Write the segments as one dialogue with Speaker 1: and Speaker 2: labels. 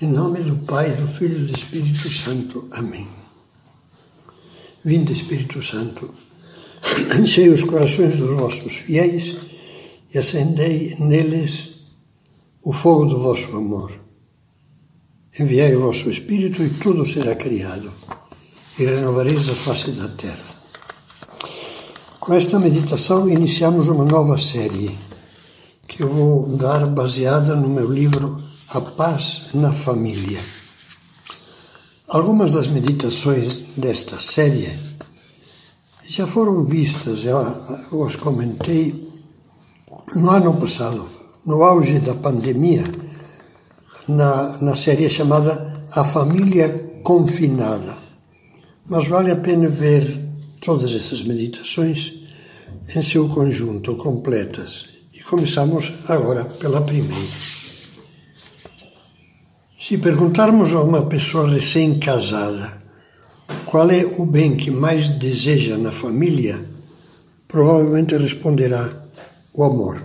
Speaker 1: Em nome do Pai, do Filho e do Espírito Santo. Amém. Vinde, Espírito Santo, enchei os corações dos vossos fiéis e acendei neles o fogo do vosso amor. Enviai o vosso Espírito e tudo será criado, e renovareis a face da terra. Com esta meditação iniciamos uma nova série que eu vou dar baseada no meu livro A Paz na Família. Algumas das meditações desta série já foram vistas, eu, as comentei no ano passado, no auge da pandemia, na, na série chamada A Família Confinada. Mas vale a pena ver todas essas meditações em seu conjunto, completas. E começamos agora pela primeira. Se perguntarmos a uma pessoa recém-casada qual é o bem que mais deseja na família, provavelmente responderá o amor.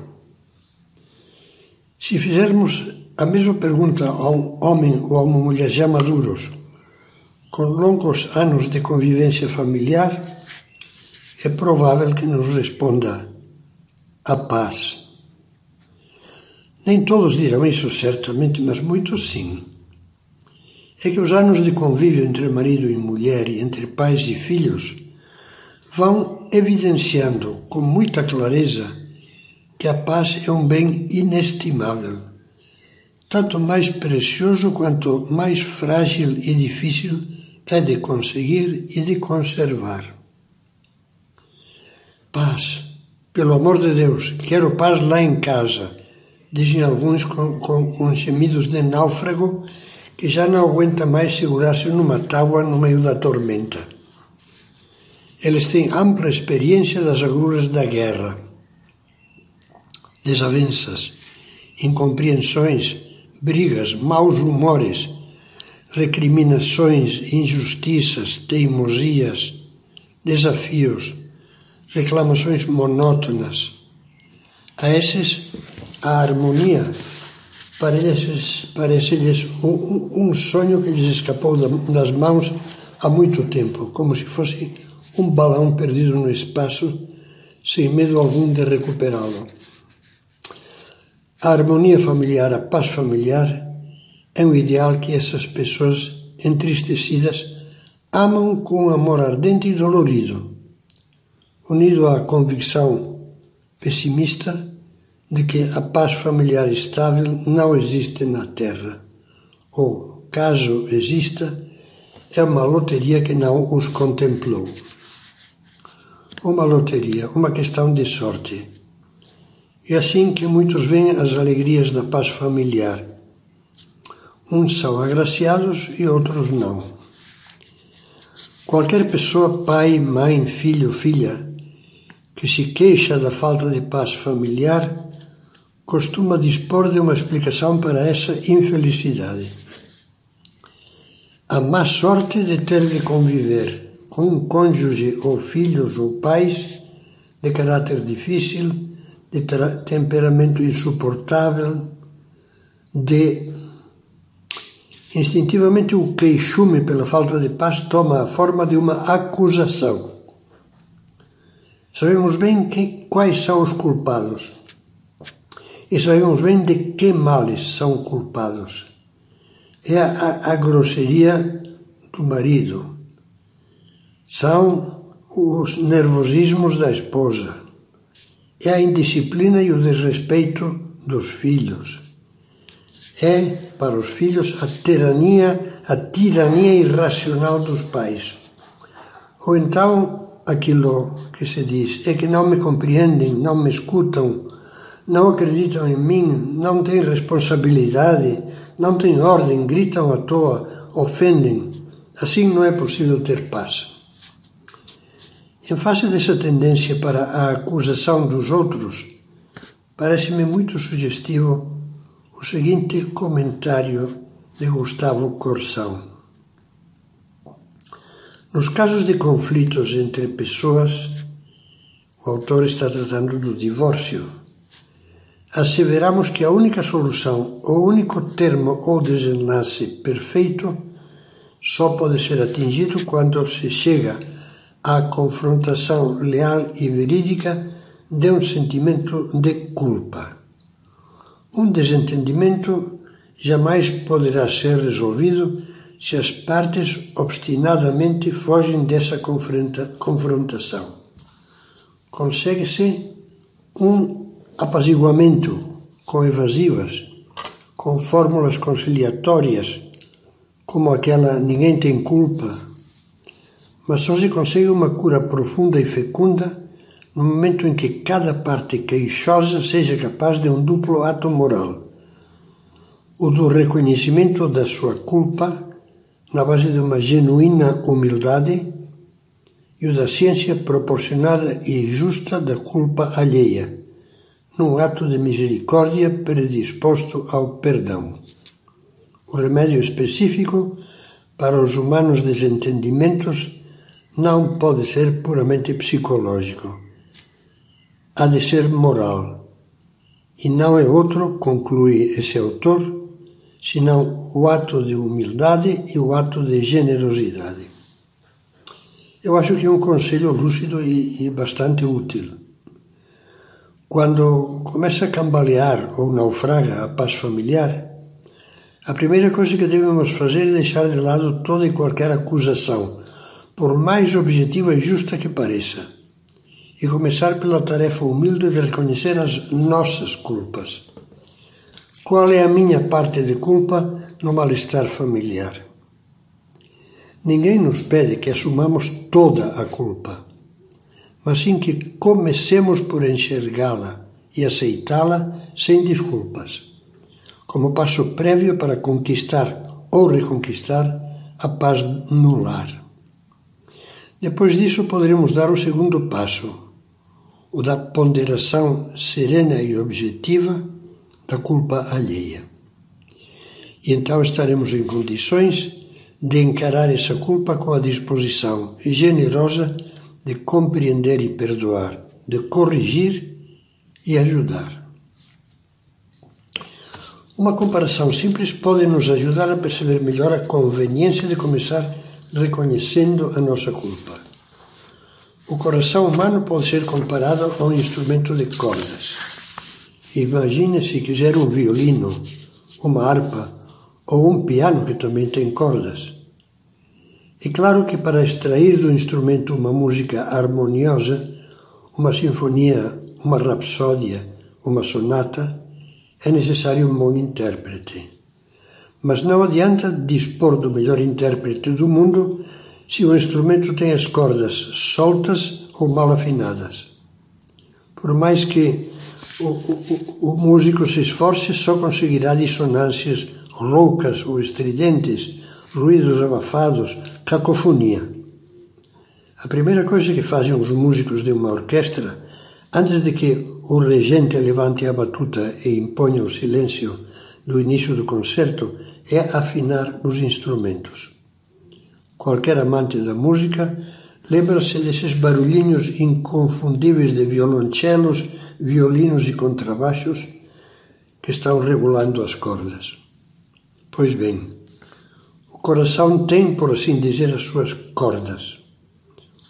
Speaker 1: Se fizermos a mesma pergunta a um homem ou a uma mulher já maduros, com longos anos de convivência familiar, é provável que nos responda a paz. Nem todos dirão isso certamente, mas muitos sim. É que os anos de convívio entre marido e mulher e entre pais e filhos vão evidenciando com muita clareza que a paz é um bem inestimável, tanto mais precioso quanto mais frágil e difícil é de conseguir e de conservar. Paz, pelo amor de Deus, quero paz lá em casa dizem alguns com, com, com gemidos de náufrago que já não aguenta mais segurar-se numa tábua no meio da tormenta. Eles têm ampla experiência das agruras da guerra, desavenças, incompreensões, brigas, maus humores, recriminações, injustiças, teimosias, desafios, reclamações monótonas. A esses a harmonia parece-lhes parece um, um, sonho que lhes escapou das mãos há muito tempo, como se fosse um balão perdido no espaço, sem medo algum de recuperá-lo. A harmonia familiar, a paz familiar, é um ideal que essas pessoas entristecidas amam com amor ardente e dolorido, unido à convicção pessimista de que a paz familiar estável não existe na Terra, ou, caso exista, é uma loteria que não os contemplou. Uma loteria, uma questão de sorte. É assim que muitos veem as alegrias da paz familiar. Uns são agraciados e outros não. Qualquer pessoa, pai, mãe, filho, filha, que se queixa da falta de paz familiar, costuma dispor de uma explicação para essa infelicidade. A má sorte de ter de conviver com um cônjuge ou filhos ou pais de caráter difícil, de temperamento insuportável, de instintivamente o queixume pela falta de paz toma a forma de uma acusação. Sabemos bem que, quais são os culpados e sabemos bem de que males são culpados. É a, a, grosseria do marido, são os nervosismos da esposa, é a indisciplina e o desrespeito dos filhos. É, para os filhos, a tirania, a tirania irracional dos pais. Ou então, aquilo que se diz, é que não me compreendem, não me escutam, não acreditam em mim, não têm responsabilidade, não têm ordem, gritam à toa, ofendem. Assim não é possível ter paz. Em face dessa tendência para a acusação dos outros, parece-me muito sugestivo o seguinte comentário de Gustavo Corsão. Nos casos de conflitos entre pessoas, o autor está tratando do divórcio asseveramos que a única solução, o único termo ou desenlace perfeito só pode ser atingido quando se chega à confrontação leal e verídica de um sentimento de culpa. Um desentendimento jamais poderá ser resolvido se as partes obstinadamente fogem dessa confrontação. Consegue-se um apaziguamento com evasivas, com fórmulas conciliatórias, como aquela ninguém tem culpa, mas só se consegue uma cura profunda e fecunda no momento em que cada parte queixosa seja capaz de um duplo ato moral: o do reconhecimento da sua culpa na base de uma genuína humildade e o da ciência proporcionada e justa da culpa alheia, num ato de misericórdia predisposto ao perdão. O remédio específico para os humanos desentendimentos não pode ser puramente psicológico há de ser moral, e não é outro, conclui esse autor, senão o ato de humildade e o ato de generosidade. Eu acho que é um conselho lúcido e, e bastante útil. Quando começa a cambalear ou naufraga a paz familiar, a primeira coisa que devemos fazer é deixar de lado toda e qualquer acusação, por mais objetiva e justa que pareça e começar pela tarefa humilde de reconhecer as nossas culpas. Qual é a minha parte de culpa no mal-estar familiar? Ninguém nos pede que assumamos toda a culpa, mas sim que comecemos por enxergá-la e aceitá-la sem desculpas, como passo prévio para conquistar ou reconquistar a paz no lar. Depois disso, poderemos dar o segundo passo, o da ponderação serena e objetiva da culpa alheia. E então estaremos em condições de encarar essa culpa com a disposição generosa de compreender e perdoar, de corrigir e ajudar. Uma comparação simples pode nos ajudar a perceber melhor a conveniência de começar reconhecendo a nossa culpa. O coração humano pode ser comparado a um instrumento de cordas. Imagine se quiser um violino, uma harpa ou um piano que também tem cordas. É claro que para extrair do instrumento uma música harmoniosa, uma sinfonia, uma rapsódia, uma sonata, é necessário um bom intérprete. Mas não adianta dispor do melhor intérprete do mundo se o instrumento tem as cordas soltas ou mal afinadas. Por mais que o, o, o músico se esforce, só conseguirá dissonâncias roucas ou estridentes, ruídos abafados, cacofonia. A primeira coisa que fazem os músicos de uma orquestra, antes de que o regente levante a batuta e imponha o silêncio do início do concerto, é afinar os instrumentos. Qualquer amante da música lembra-se desses barulhinhos inconfundíveis de violoncelos, violinos e contrabaixos que estão regulando as cordas. Pois bem, coração tem, por assim dizer, as suas cordas,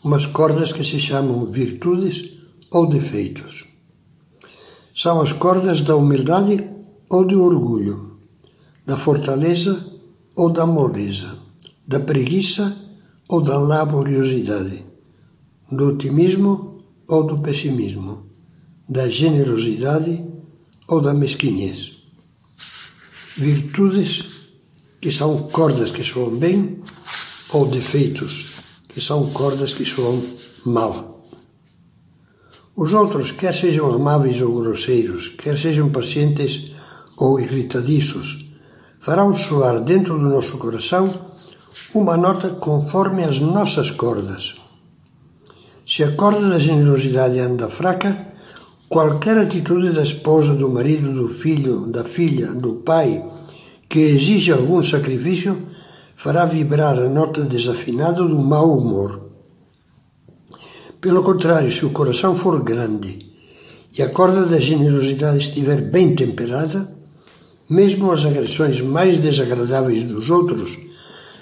Speaker 1: umas cordas que se chamam virtudes ou defeitos. São as cordas da humildade ou do orgulho, da fortaleza ou da moleza da preguiça ou da laboriosidade, do otimismo ou do pessimismo, da generosidade ou da mesquinhez. Virtudes que são cordas que soam bem ou defeitos que são cordas que soam mal. Os outros, quer sejam amáveis ou grosseiros, quer sejam pacientes ou irritadiços, farão soar dentro do nosso coração uma nota conforme as nossas cordas. Se a corda da generosidade anda fraca, qualquer atitude da esposa, do marido, do filho, da filha, do pai, que exige algum sacrifício, fará vibrar a nota desafinada do mau humor. Pelo contrário, se o coração for grande e a corda da generosidade estiver bem temperada, mesmo as agressões mais desagradáveis dos outros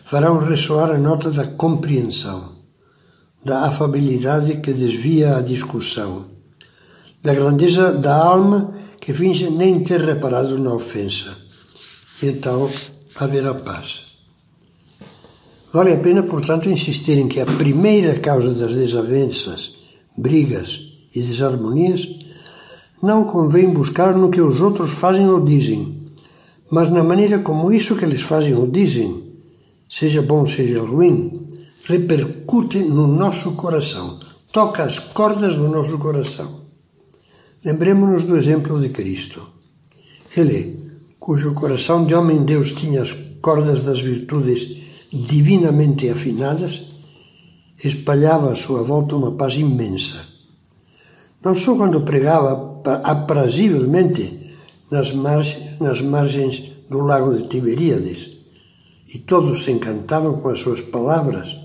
Speaker 1: farão ressoar a nota da compreensão, da afabilidade que desvia a discussão, da grandeza da alma que finge nem ter reparado na ofensa. Então haverá paz. Vale a pena, portanto, insistir em que a primeira causa das desavenças, brigas e desarmonias não convém buscar no que os outros fazem ou dizem, mas na maneira como isso que eles fazem ou dizem, seja bom, seja ruim, repercute no nosso coração, toca as cordas do nosso coração. Lembremos-nos do exemplo de Cristo. Ele, cujo coração de homem-deus tinha as cordas das virtudes divinamente afinadas, espalhava à sua volta uma paz imensa. Não só quando pregava aprazivelmente nas, margens, nas margens do lago de Tiberíades, e todos se encantavam com as suas palavras,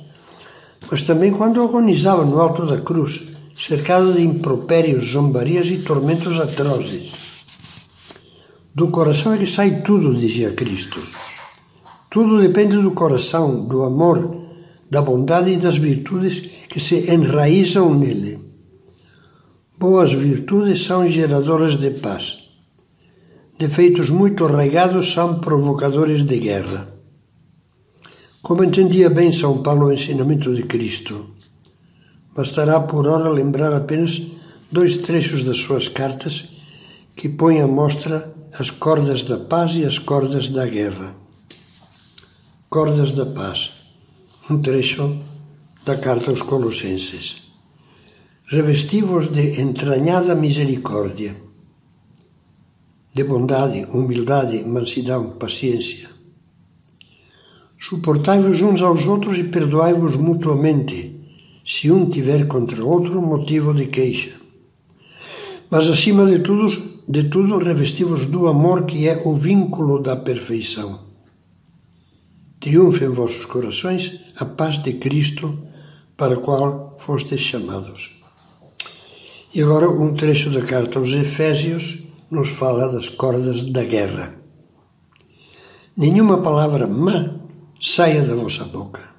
Speaker 1: mas também quando agonizava no alto da cruz, cercado de impropérios, zombarias e tormentos atrozes. Do coração é que sai tudo, dizia Cristo. Tudo depende do coração, do amor, da bondade e das virtudes que se enraizam nele. Boas virtudes são geradoras de paz. Defeitos muito arraigados são provocadores de guerra. Como entendia bem São Paulo o ensinamento de Cristo, bastará por hora lembrar apenas dois trechos das suas cartas que põem à mostra as cordas da paz e as cordas da guerra. Cordas da Paz, um trecho da carta aos Colossenses. Revestivos de entranhada misericórdia, de bondade, humildade, mansidão, paciência. Suportai-vos uns aos outros e perdoai-vos mutuamente, se um tiver contra outro motivo de queixa. Mas acima de tudo, de tudo revestivos do amor que é o vínculo da perfeição triunfe em vossos corações a paz de Cristo, para a qual fostes chamados. E agora um trecho da carta aos Efésios nos fala das cordas da guerra. Nenhuma palavra má saia da vossa boca.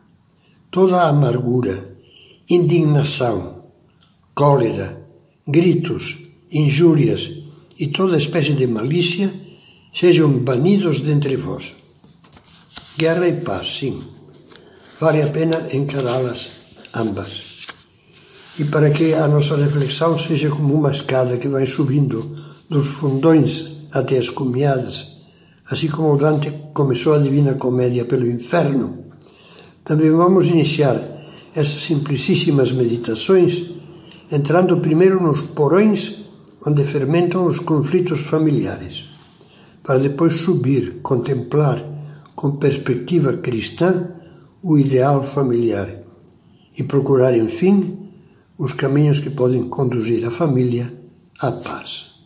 Speaker 1: Toda a amargura, indignação, cólera, gritos, injúrias e toda espécie de malícia sejam banidos dentre vós Guerra e paz, sim. Vale a pena encará-las ambas. E para que a nossa reflexão seja como uma escada que vai subindo dos fundões até as cumiadas, assim como Dante começou a Divina Comédia pelo inferno, também vamos iniciar essas simplicíssimas meditações entrando primeiro nos porões onde fermentam os conflitos familiares, para depois subir, contemplar com perspectiva cristã, o ideal familiar e procurar, enfim, os caminhos que podem conduzir a família à paz.